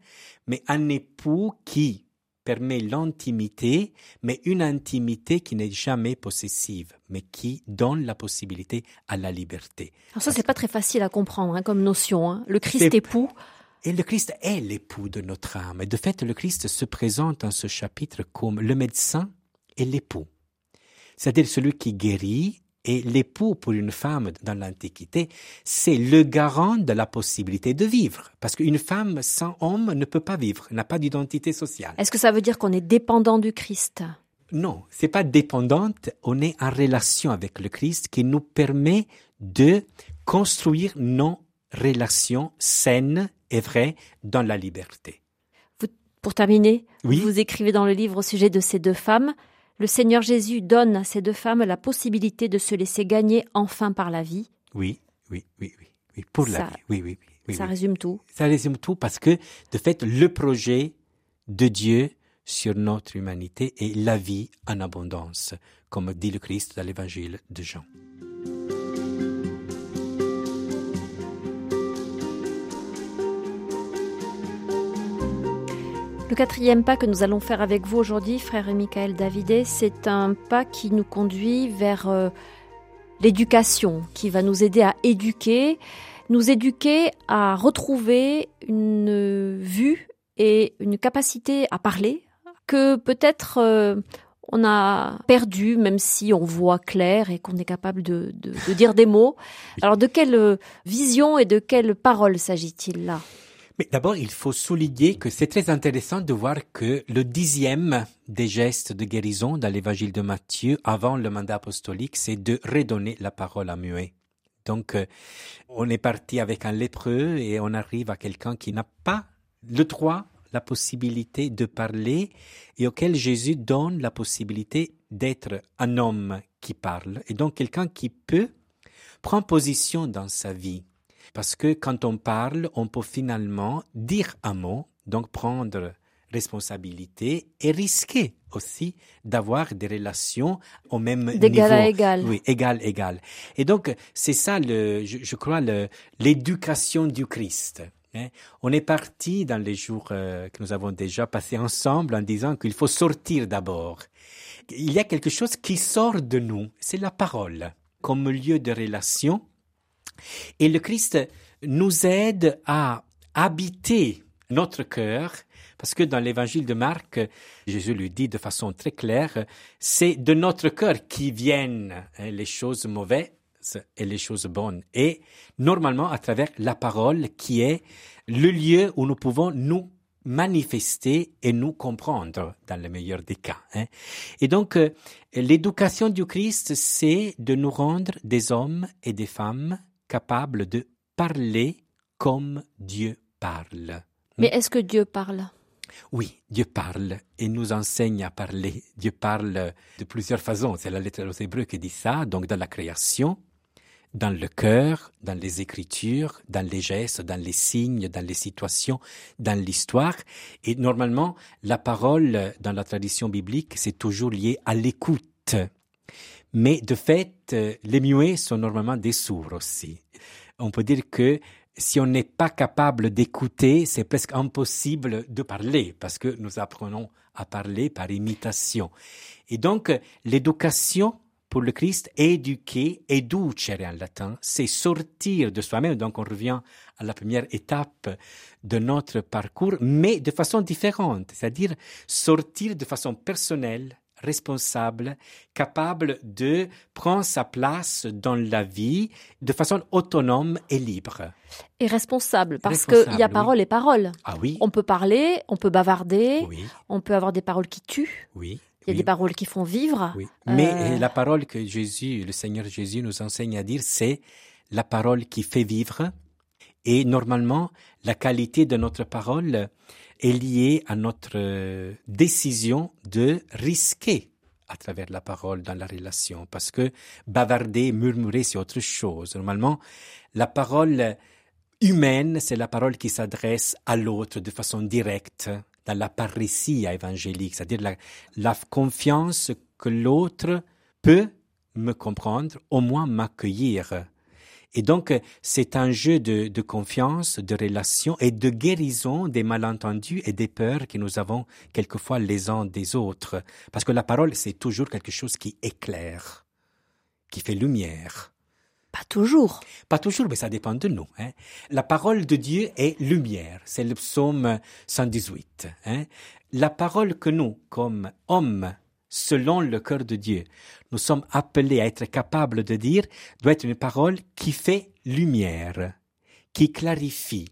mais un époux qui permet l'intimité, mais une intimité qui n'est jamais possessive, mais qui donne la possibilité à la liberté. Alors ça, c'est pas très facile à comprendre hein, comme notion. Hein. Le Christ époux. Et le Christ est l'époux de notre âme. Et de fait, le Christ se présente dans ce chapitre comme le médecin et l'époux. C'est-à-dire celui qui guérit et l'époux pour une femme dans l'Antiquité, c'est le garant de la possibilité de vivre. Parce qu'une femme sans homme ne peut pas vivre, n'a pas d'identité sociale. Est-ce que ça veut dire qu'on est dépendant du Christ? Non, c'est pas dépendante. On est en relation avec le Christ qui nous permet de construire nos relations saines et vraies dans la liberté. pour terminer, vous écrivez dans le livre au sujet de ces deux femmes le Seigneur Jésus donne à ces deux femmes la possibilité de se laisser gagner enfin par la vie. Oui, oui, oui, oui, pour la vie. Oui, oui, oui. ça résume tout. Ça résume tout parce que, de fait, le projet de Dieu sur notre humanité est la vie en abondance, comme dit le Christ dans l'évangile de Jean. Le quatrième pas que nous allons faire avec vous aujourd'hui, frère Michael Davidet, c'est un pas qui nous conduit vers euh, l'éducation, qui va nous aider à éduquer, nous éduquer à retrouver une vue et une capacité à parler que peut-être euh, on a perdu, même si on voit clair et qu'on est capable de, de dire des mots. Alors de quelle euh, vision et de quelle parole s'agit-il là? Mais d'abord, il faut souligner que c'est très intéressant de voir que le dixième des gestes de guérison dans l'évangile de Matthieu, avant le mandat apostolique, c'est de redonner la parole à muet. Donc, euh, on est parti avec un lépreux et on arrive à quelqu'un qui n'a pas le droit, la possibilité de parler et auquel Jésus donne la possibilité d'être un homme qui parle et donc quelqu'un qui peut prendre position dans sa vie parce que quand on parle, on peut finalement dire un mot, donc prendre responsabilité et risquer aussi d'avoir des relations au même niveau. D'égal à égal. Oui, égal, égal. Et donc, c'est ça, le, je, crois, l'éducation du Christ. Hein. On est parti dans les jours euh, que nous avons déjà passés ensemble en disant qu'il faut sortir d'abord. Il y a quelque chose qui sort de nous, c'est la parole comme lieu de relation et le Christ nous aide à habiter notre cœur, parce que dans l'évangile de Marc, Jésus lui dit de façon très claire, c'est de notre cœur qui viennent hein, les choses mauvaises et les choses bonnes. Et normalement à travers la parole qui est le lieu où nous pouvons nous manifester et nous comprendre dans le meilleur des cas. Hein. Et donc, euh, l'éducation du Christ, c'est de nous rendre des hommes et des femmes capable de parler comme Dieu parle. Mais est-ce que Dieu parle? Oui, Dieu parle et nous enseigne à parler. Dieu parle de plusieurs façons. C'est la lettre aux Hébreux qui dit ça. Donc, dans la création, dans le cœur, dans les écritures, dans les gestes, dans les signes, dans les situations, dans l'histoire. Et normalement, la parole dans la tradition biblique, c'est toujours lié à l'écoute. Mais de fait, euh, les muets sont normalement des sourds aussi. On peut dire que si on n'est pas capable d'écouter, c'est presque impossible de parler parce que nous apprenons à parler par imitation. Et donc, l'éducation pour le Christ, éduquer, educere en latin, c'est sortir de soi-même. Donc, on revient à la première étape de notre parcours, mais de façon différente, c'est-à-dire sortir de façon personnelle, responsable, capable de prendre sa place dans la vie de façon autonome et libre. Et responsable, parce qu'il y a oui. parole et parole. Ah oui, On peut parler, on peut bavarder, oui, on peut avoir des paroles qui tuent, oui. il y a oui. des paroles qui font vivre. Oui. Mais Euh, euh, la parole que Jésus, le Seigneur Jésus nous enseigne à dire, c'est la parole qui fait vivre. Et normalement, la qualité de notre parole est liée à notre euh, décision de risquer à travers la parole dans la relation. Parce que bavarder, murmurer, c'est autre chose. Normalement, la parole humaine, c'est la parole qui s'adresse à l'autre de façon directe, dans la parousia évangélique, c'est-à-dire la confiance que l'autre peut me comprendre, au moins m'accueillir. Et donc, c'est un jeu de, de confiance, de relation et de guérison des malentendus et des peurs que nous avons quelquefois les uns des autres. Parce que la parole, c'est toujours quelque chose qui éclaire, qui fait lumière. Pas toujours. Pas toujours, mais ça dépend de nous. Hein. La parole de Dieu est lumière. C'est le psaume 118. Hein. La parole que nous, comme hommes, selon le cœur de Dieu, nous sommes appelés à être capables de dire, doit être une parole qui fait lumière, qui clarifie.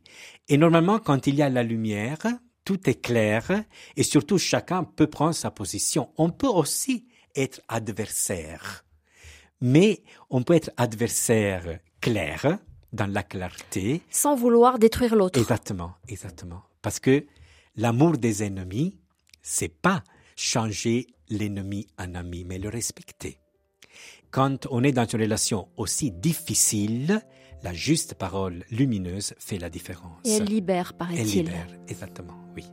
Et normalement, quand il y a la lumière, tout est clair et surtout chacun peut prendre sa position. On peut aussi être adversaire mais on peut être adversaire clair, dans la clarté. Sans vouloir détruire l'autre. Exactement, exactement. Parce que l'amour des ennemis, c'est pas changer l'ennemi en ami, mais le respecter. Quand on est dans une relation aussi difficile, la juste parole lumineuse fait la différence. Et elle libère, Elle paraît-il. libère, exactement, oui.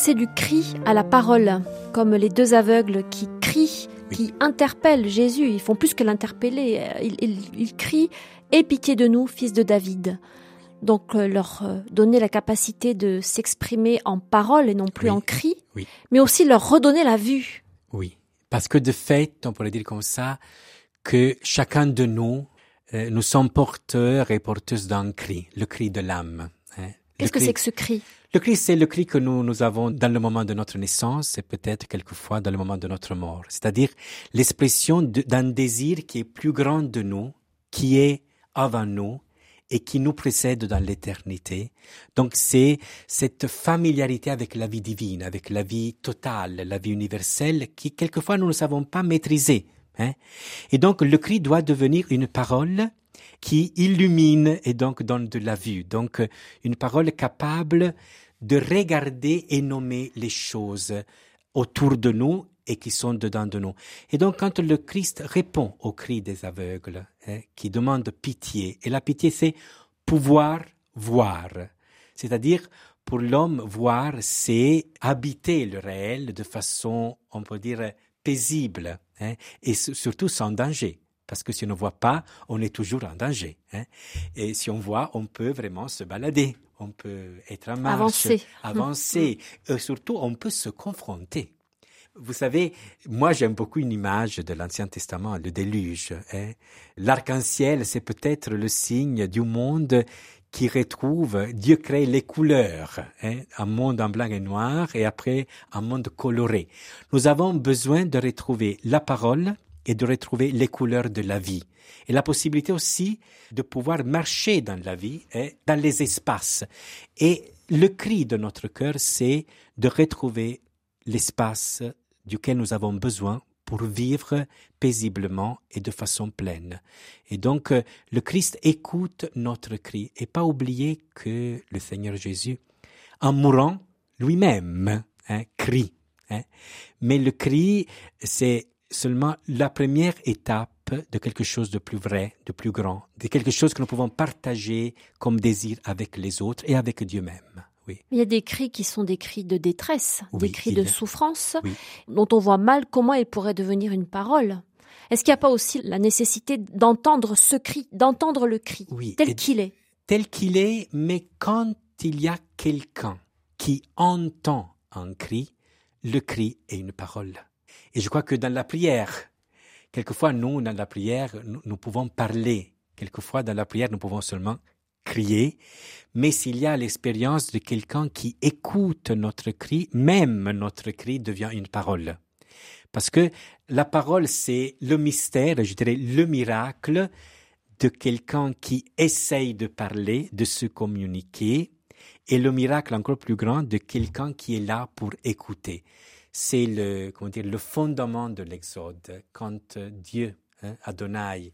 Passer du cri à la parole, comme les deux aveugles qui crient, Oui. qui interpellent Jésus. Ils font plus que l'interpeller. Ils, ils- ils crient Aie pitié de nous, fils de David. Donc euh, leur euh, donner la capacité de s'exprimer en parole et non plus Oui. en cri, Oui. mais aussi leur redonner la vue. Oui, parce que de fait, on pourrait dire comme ça, que chacun de nous, euh, nous sommes porteurs et porteuses d'un cri, le cri de l'âme. hein. Qu'est-ce que c'est que ce cri? Le cri, c'est le cri que nous, nous avons dans le moment de notre naissance et peut-être quelquefois dans le moment de notre mort. C'est-à-dire l'expression d'un désir qui est plus grand de nous, qui est avant nous et qui nous précède dans l'éternité. Donc c'est cette familiarité avec la vie divine, avec la vie totale, la vie universelle, qui quelquefois nous ne savons pas maîtriser. hein. Et donc le cri doit devenir une parole qui illumine et donc donne de la vue. Donc une parole capable de regarder et nommer les choses autour de nous et qui sont dedans de nous. Et donc quand le Christ répond au cri des aveugles, hein, qui demande pitié, et la pitié c'est pouvoir voir, c'est-à-dire pour l'homme voir c'est habiter le réel de façon, on peut dire, paisible, hein, et su- surtout sans danger. Parce que si on ne voit pas, on est toujours en danger. hein. Et si on voit, on peut vraiment se balader, on peut être en marche, Avancer. avancer. Et surtout, on peut se confronter. Vous savez, moi j'aime beaucoup une image de l'Ancien Testament, le déluge. hein. L'arc-en-ciel, c'est peut-être le signe du monde qui retrouve, Dieu crée les couleurs, hein, un monde en blanc et noir et après un monde coloré. Nous avons besoin de retrouver la parole et de retrouver les couleurs de la vie. Et la possibilité aussi de pouvoir marcher dans la vie, dans les espaces. Et le cri de notre cœur, c'est de retrouver l'espace duquel nous avons besoin pour vivre paisiblement et de façon pleine. Et donc, euh, le Christ écoute notre cri. Et pas oublier que le Seigneur Jésus, en mourant lui-même, hein, crie. hein. Mais le cri, c'est seulement la première étape de quelque chose de plus vrai, de plus grand, de quelque chose que nous pouvons partager comme désir avec les autres et avec Dieu même. Oui. Il y a des cris qui sont des cris de détresse, Oui, des cris de souffrance, Oui. dont on voit mal comment ils pourraient devenir une parole. Est-ce qu'il n'y a pas aussi la nécessité d'entendre ce cri, d'entendre le cri, Oui. tel qu'il est? tel qu'il est, mais quand il y a quelqu'un qui entend un cri, le cri est une parole. Et je crois que dans la prière, quelquefois, nous, dans la prière, nous, pouvons parler. Quelquefois, dans la prière, nous pouvons seulement crier. Mais s'il y a l'expérience de quelqu'un qui écoute notre cri, même notre cri devient une parole. Parce que la parole, c'est le mystère, je dirais le miracle de quelqu'un qui essaye de parler, de se communiquer, et le miracle encore plus grand de quelqu'un qui est là pour écouter. C'est le, comment dire, le fondement de l'Exode. Quand Dieu, hein, Adonai,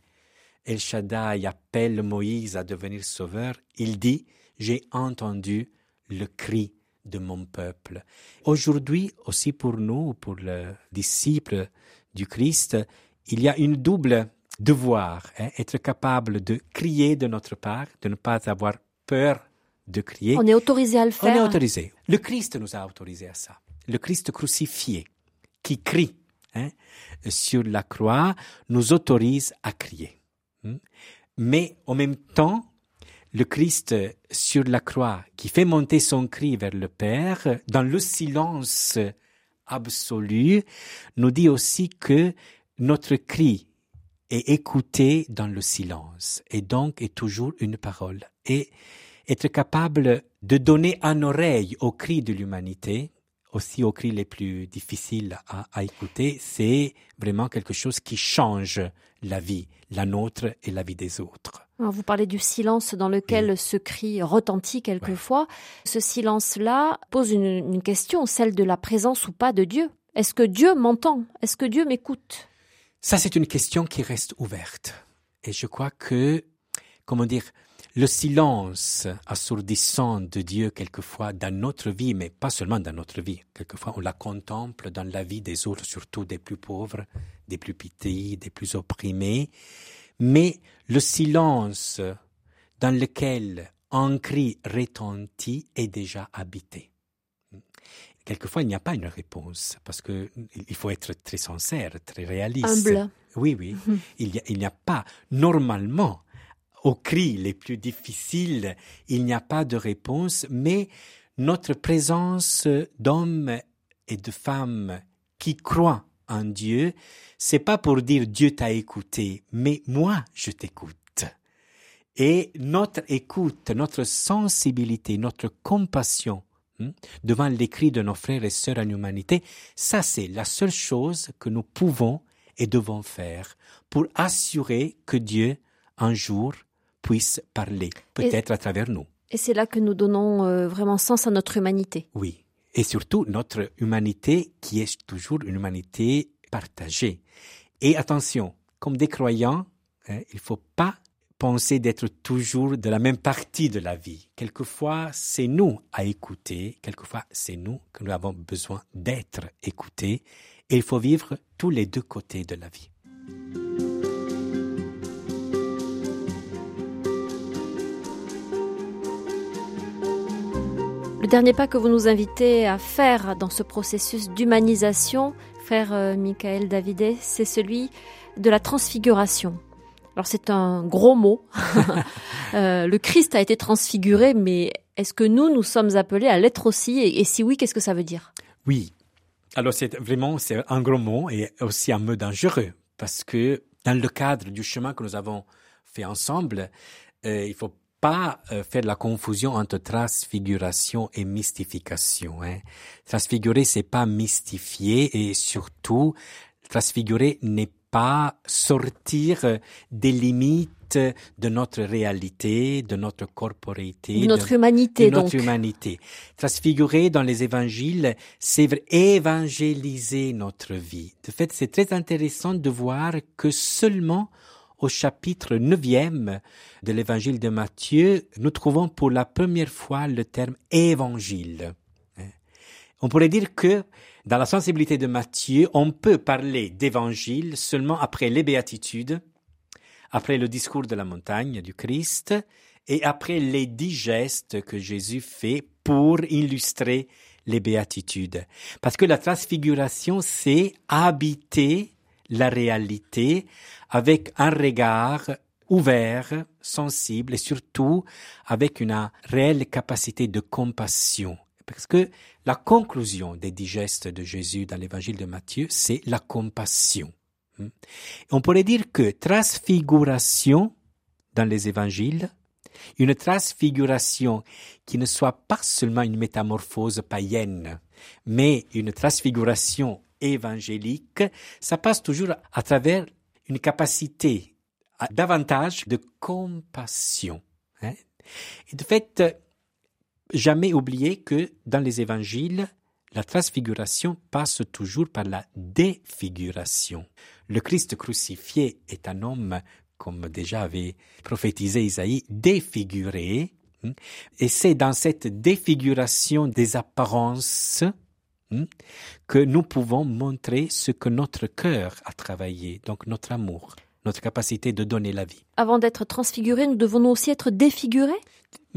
El Shaddai appelle Moïse à devenir sauveur, il dit, j'ai entendu le cri de mon peuple. Aujourd'hui, aussi pour nous, pour les disciples du Christ, il y a une double devoir, hein, être capable de crier de notre part, de ne pas avoir peur de crier. On est autorisé à le faire. On est autorisé. Le Christ nous a autorisé à ça. Le Christ crucifié, qui crie hein, sur la croix, nous autorise à crier. Hmm? Mais en même temps, le Christ sur la croix, qui fait monter son cri vers le Père, dans le silence absolu, nous dit aussi que notre cri est écouté dans le silence et donc est toujours une parole. Et être capable de donner un oreille aux cris de l'humanité, aussi aux cris les plus difficiles à, à écouter, c'est vraiment quelque chose qui change la vie, la nôtre et la vie des autres. Vous parlez du silence dans lequel Oui. ce cri retentit quelquefois. Ce silence-là pose une, une question, celle de la présence ou pas de Dieu. Est-ce que Dieu m'entend? Est-ce que Dieu m'écoute? Ça, c'est une question qui reste ouverte. Et je crois que, comment dire, le silence assourdissant de Dieu quelquefois dans notre vie, mais pas seulement dans notre vie, quelquefois on la contemple dans la vie des autres, surtout des plus pauvres, des plus petits, des plus opprimés, mais le silence dans lequel un cri retentit est déjà habité. Quelquefois, il n'y a pas une réponse, parce que il faut être très sincère, très réaliste. Humble. Oui, oui. Il n'y a, il n'y a pas, normalement, aux cris les plus difficiles, il n'y a pas de réponse, mais notre présence d'hommes et de femmes qui croient en Dieu, c'est pas pour dire Dieu t'a écouté, mais moi je t'écoute. Et notre écoute, notre sensibilité, notre compassion hmm, devant les cris de nos frères et sœurs en humanité, ça c'est la seule chose que nous pouvons et devons faire pour assurer que Dieu, un jour, puisse parler, peut-être à travers nous. Et c'est là que nous donnons euh, vraiment sens à notre humanité. Oui. Et surtout notre humanité qui est toujours une humanité partagée. Et attention, comme des croyants, hein, il ne faut pas penser d'être toujours de la même partie de la vie. Quelquefois, c'est nous à écouter, quelquefois, c'est nous que nous avons besoin d'être écoutés, et il faut vivre tous les deux côtés de la vie. Le dernier pas que vous nous invitez à faire dans ce processus d'humanisation, frère euh, Michael Davidet, c'est celui de la transfiguration. Alors c'est un gros mot. Euh, le Christ a été transfiguré, mais est-ce que nous, nous sommes appelés à l'être aussi? Et, si oui, qu'est-ce que ça veut dire? Oui. Alors c'est vraiment c'est un gros mot et aussi un mot dangereux parce que dans le cadre du chemin que nous avons fait ensemble, euh, il faut pas euh, faire la confusion entre transfiguration et mystification. Hein. Transfigurer, c'est pas mystifier et surtout, transfigurer n'est pas sortir euh, des limites de notre réalité, de notre corporéité, De notre humanité, de notre donc. humanité. Transfigurer dans les évangiles, c'est évangéliser notre vie. De fait, c'est très intéressant de voir que seulement au chapitre 9e de l'évangile de Matthieu, nous trouvons pour la première fois le terme évangile. Hein. On pourrait dire que dans la sensibilité de Matthieu, on peut parler d'évangile seulement après les béatitudes, après le discours de la montagne du Christ et après les dix gestes que Jésus fait pour illustrer les béatitudes. Parce que la transfiguration, c'est habiter la réalité avec un regard ouvert, sensible et surtout avec une réelle capacité de compassion. Parce que la conclusion des dix gestes de Jésus dans l'évangile de Matthieu, c'est la compassion. Hmm? On pourrait dire que transfiguration dans les évangiles, une transfiguration qui ne soit pas seulement une métamorphose païenne, mais une transfiguration évangélique, ça passe toujours à travers une capacité davantage de compassion. Hein. Et de fait, jamais oublier que dans les évangiles, la transfiguration passe toujours par la défiguration. Le Christ crucifié est un homme, comme déjà avait prophétisé Isaïe, défiguré. Hein. Et c'est dans cette défiguration des apparences que nous pouvons montrer ce que notre cœur a travaillé, donc notre amour notre capacité de donner la vie. Avant d'être transfigurés, nous devons aussi être défigurés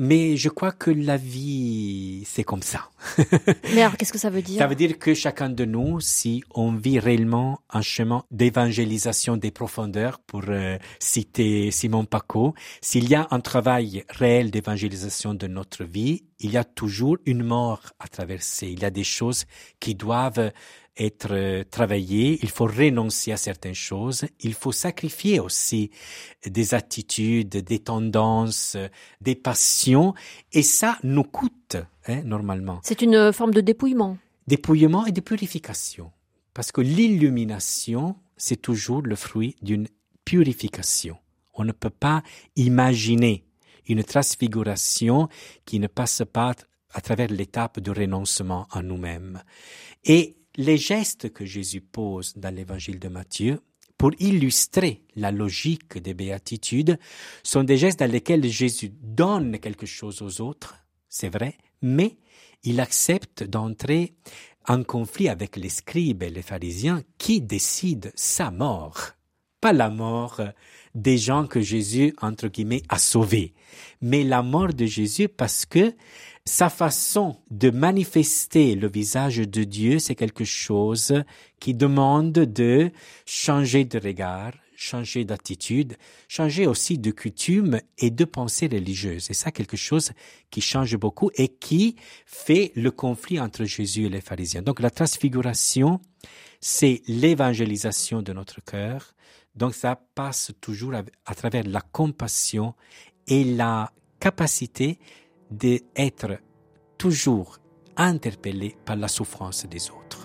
mais je crois que la vie, c'est comme ça. Mais alors, qu'est-ce que ça veut dire? Ça veut dire que chacun de nous, si on vit réellement un chemin d'évangélisation des profondeurs, pour euh, citer Simon Paco, s'il y a un travail réel d'évangélisation de notre vie, il y a toujours une mort à traverser. Il y a des choses qui doivent être euh, travaillé, il faut renoncer à certaines choses, il faut sacrifier aussi des attitudes, des tendances, des passions, et ça nous coûte hein, normalement. C'est une forme de dépouillement. Dépouillement et de purification, parce que l'illumination, c'est toujours le fruit d'une purification. On ne peut pas imaginer une transfiguration qui ne passe pas à travers l'étape de renoncement à nous-mêmes. Et les gestes que Jésus pose dans l'évangile de Matthieu, pour illustrer la logique des béatitudes, sont des gestes dans lesquels Jésus donne quelque chose aux autres, c'est vrai, mais il accepte d'entrer en conflit avec les scribes et les pharisiens qui décident sa mort, pas la mort des gens que Jésus, entre guillemets, a sauvés, mais la mort de Jésus parce que sa façon de manifester le visage de Dieu, c'est quelque chose qui demande de changer de regard, changer d'attitude, changer aussi de coutume et de pensée religieuse. Et ça, quelque chose qui change beaucoup et qui fait le conflit entre Jésus et les pharisiens. Donc la transfiguration, c'est l'évangélisation de notre cœur. Donc ça passe toujours à, travers la compassion et la capacité d'être toujours interpellé par la souffrance des autres.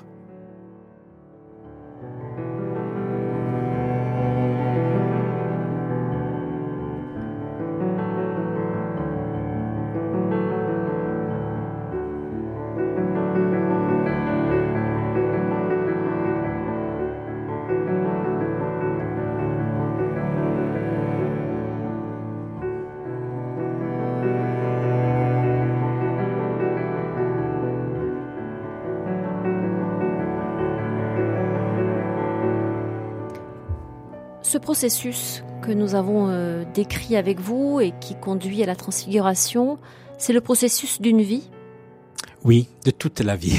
Ce processus que nous avons euh, décrit avec vous et qui conduit à la transfiguration, c'est le processus d'une vie? Oui, de toute la vie.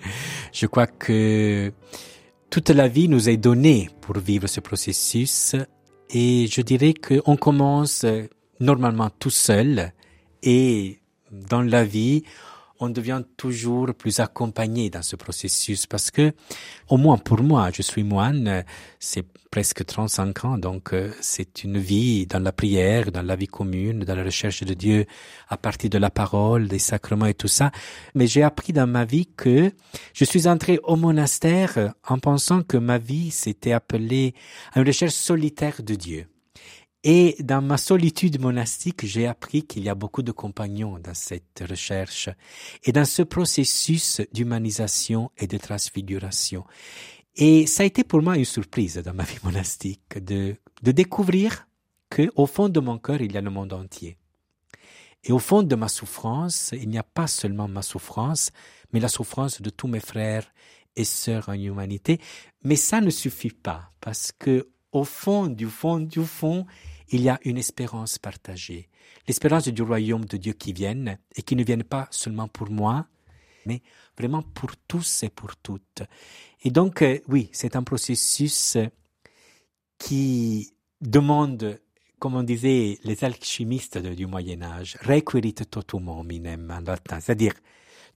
Je crois que toute la vie nous est donnée pour vivre ce processus et je dirais qu'on commence normalement tout seul et dans la vie, on devient toujours plus accompagné dans ce processus parce que, au moins pour moi, je suis moine, c'est presque 35 ans, donc euh, c'est une vie dans la prière, dans la vie commune, dans la recherche de Dieu à partir de la parole, des sacrements et tout ça. Mais j'ai appris dans ma vie que je suis entré au monastère en pensant que ma vie s'était appelée à une recherche solitaire de Dieu. Et dans ma solitude monastique, j'ai appris qu'il y a beaucoup de compagnons dans cette recherche et dans ce processus d'humanisation et de transfiguration. Et ça a été pour moi une surprise dans ma vie monastique de, découvrir que au fond de mon cœur, il y a le monde entier. Et au fond de ma souffrance, il n'y a pas seulement ma souffrance, mais la souffrance de tous mes frères et sœurs en humanité. Mais ça ne suffit pas parce que au fond du fond du fond, il y a une espérance partagée. L'espérance du royaume de Dieu qui vienne et qui ne vienne pas seulement pour moi, mais vraiment pour tous et pour toutes. Et donc, euh, oui, c'est un processus qui demande comme on disait les alchimistes du Moyen Âge, requirit totum hominem en latin, c'est-à-dire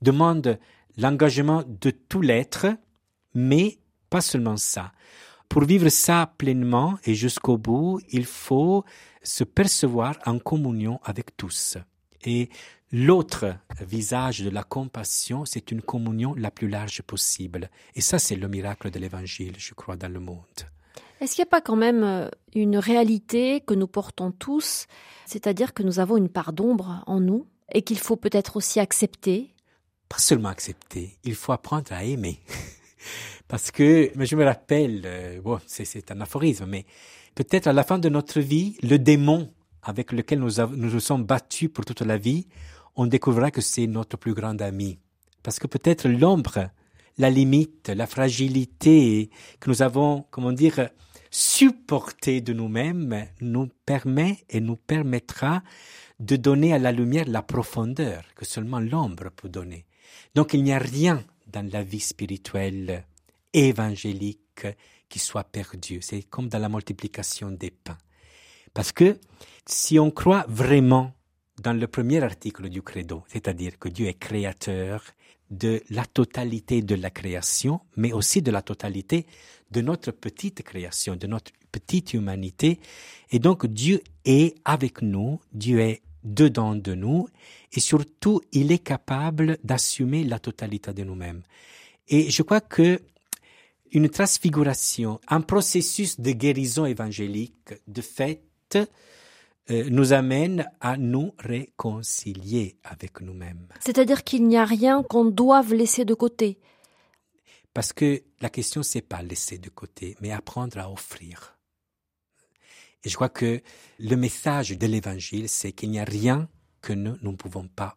demande l'engagement de tout l'être, mais pas seulement ça. Pour vivre ça pleinement et jusqu'au bout, il faut se percevoir en communion avec tous. Et l'autre visage de la compassion, c'est une communion la plus large possible. Et ça, c'est le miracle de l'Évangile, je crois, dans le monde. Est-ce qu'il n'y a pas quand même euh, une réalité que nous portons tous, c'est-à-dire que nous avons une part d'ombre en nous et qu'il faut peut-être aussi accepter? Pas seulement accepter, il faut apprendre à aimer. Parce que, je me rappelle, euh, bon, c'est un aphorisme, mais peut-être à la fin de notre vie, le démon avec lequel nous, nous sommes battus pour toute la vie, on découvrira que c'est notre plus grand ami. Parce que peut-être l'ombre, la limite, la fragilité que nous avons, comment dire, supporté de nous-mêmes nous permet et nous permettra de donner à la lumière la profondeur que seulement l'ombre peut donner. Donc il n'y a rien dans la vie spirituelle évangélique qui soit perdu. C'est comme dans la multiplication des pains. Parce que si on croit vraiment dans le premier article du credo, c'est-à-dire que Dieu est créateur de la totalité de la création, mais aussi de la totalité de notre petite création, de notre petite humanité. Et donc Dieu est avec nous, Dieu est dedans de nous, et surtout il est capable d'assumer la totalité de nous-mêmes. Et je crois que une transfiguration, un processus de guérison évangélique, de fait, euh, nous amène à nous réconcilier avec nous-mêmes. C'est-à-dire qu'il n'y a rien qu'on doive laisser de côté. Parce que la question, c'est pas laisser de côté, mais apprendre à offrir. Et je crois que le message de l'évangile, c'est qu'il n'y a rien que nous ne pouvons pas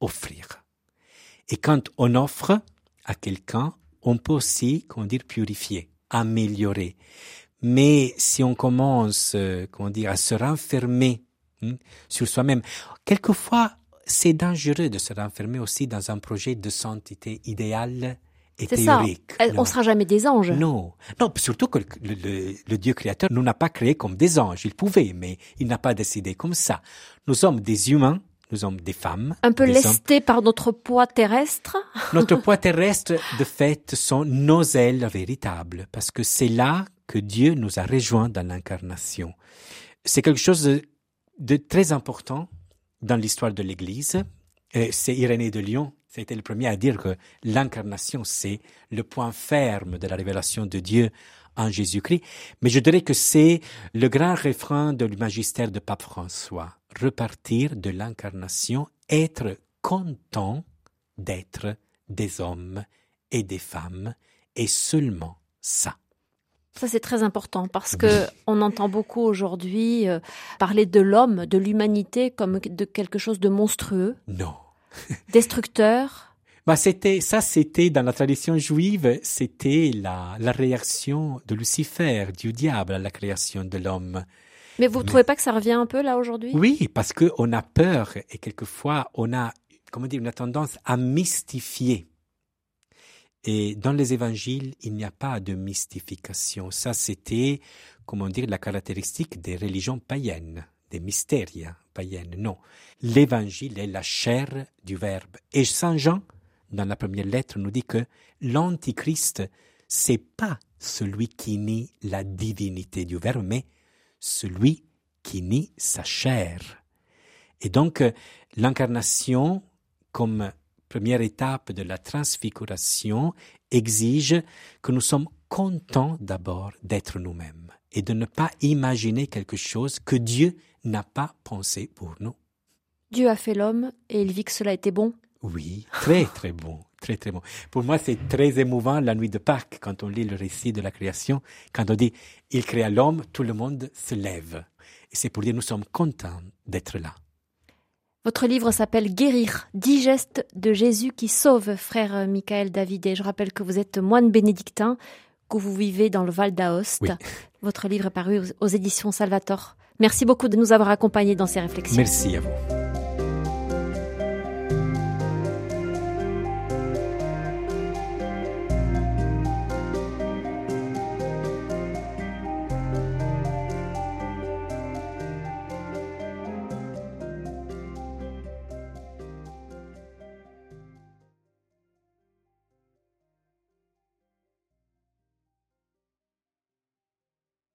offrir. Et quand on offre à quelqu'un, on peut aussi, comment dire, purifier, améliorer. Mais si on commence, euh, comment dire, à se renfermer hein, sur soi-même, quelquefois, c'est dangereux de se renfermer aussi dans un projet de sainteté idéale et théorique. Ça. On ne sera jamais des anges. Non, non, surtout que le, le Dieu créateur nous n'a pas créé comme des anges. Il pouvait, mais il n'a pas décidé comme ça. Nous sommes des humains nous sommes des femmes. Un peu lestés par notre poids terrestre. Notre poids terrestre, de fait, sont nos ailes véritables, parce que c'est là que Dieu nous a rejoints dans l'incarnation. C'est quelque chose de, très important dans l'histoire de l'Église. C'est Irénée de Lyon, ça a été le premier à dire que l'incarnation, c'est le point ferme de la révélation de Dieu en Jésus-Christ. Mais je dirais que c'est le grand refrain de magistère de Pape François repartir de l'incarnation, être content d'être des hommes et des femmes, et seulement ça. Ça c'est très important parce que on entend beaucoup aujourd'hui euh, parler de l'homme, de l'humanité comme de quelque chose de monstrueux. Non. destructeur. Bah c'était ça c'était dans la tradition juive, c'était la, la réaction de Lucifer, du diable à la création de l'homme. Mais vous ne trouvez pas que ça revient un peu là aujourd'hui? Oui, parce qu'on a peur et quelquefois on a, comment dire, une tendance à mystifier. Et dans les évangiles, il n'y a pas de mystification. Ça, c'était, comment dire, la caractéristique des religions païennes, des mystères païennes. Non. L'évangile est la chair du Verbe. Et Saint Jean, dans la première lettre, nous dit que l'antichrist, c'est pas celui qui nie la divinité du Verbe, mais celui qui nie sa chair. Et donc, euh, l'incarnation, comme première étape de la transfiguration, exige que nous sommes contents d'abord d'être nous-mêmes et de ne pas imaginer quelque chose que Dieu n'a pas pensé pour nous. Dieu a fait l'homme et il vit que cela était bon. Oui, très très bon, très très bon. Pour moi, c'est très émouvant la nuit de Pâques quand on lit le récit de la création, quand on dit il créa l'homme, tout le monde se lève. Et c'est pour dire nous sommes contents d'être là. Votre livre s'appelle Guérir, dix gestes de Jésus qui sauve, frère Michael David. Et je rappelle que vous êtes moine bénédictin, que vous vivez dans le Val d'Aoste. Votre livre est paru aux éditions Salvator. Merci beaucoup de nous avoir accompagnés dans ces réflexions. Merci à vous.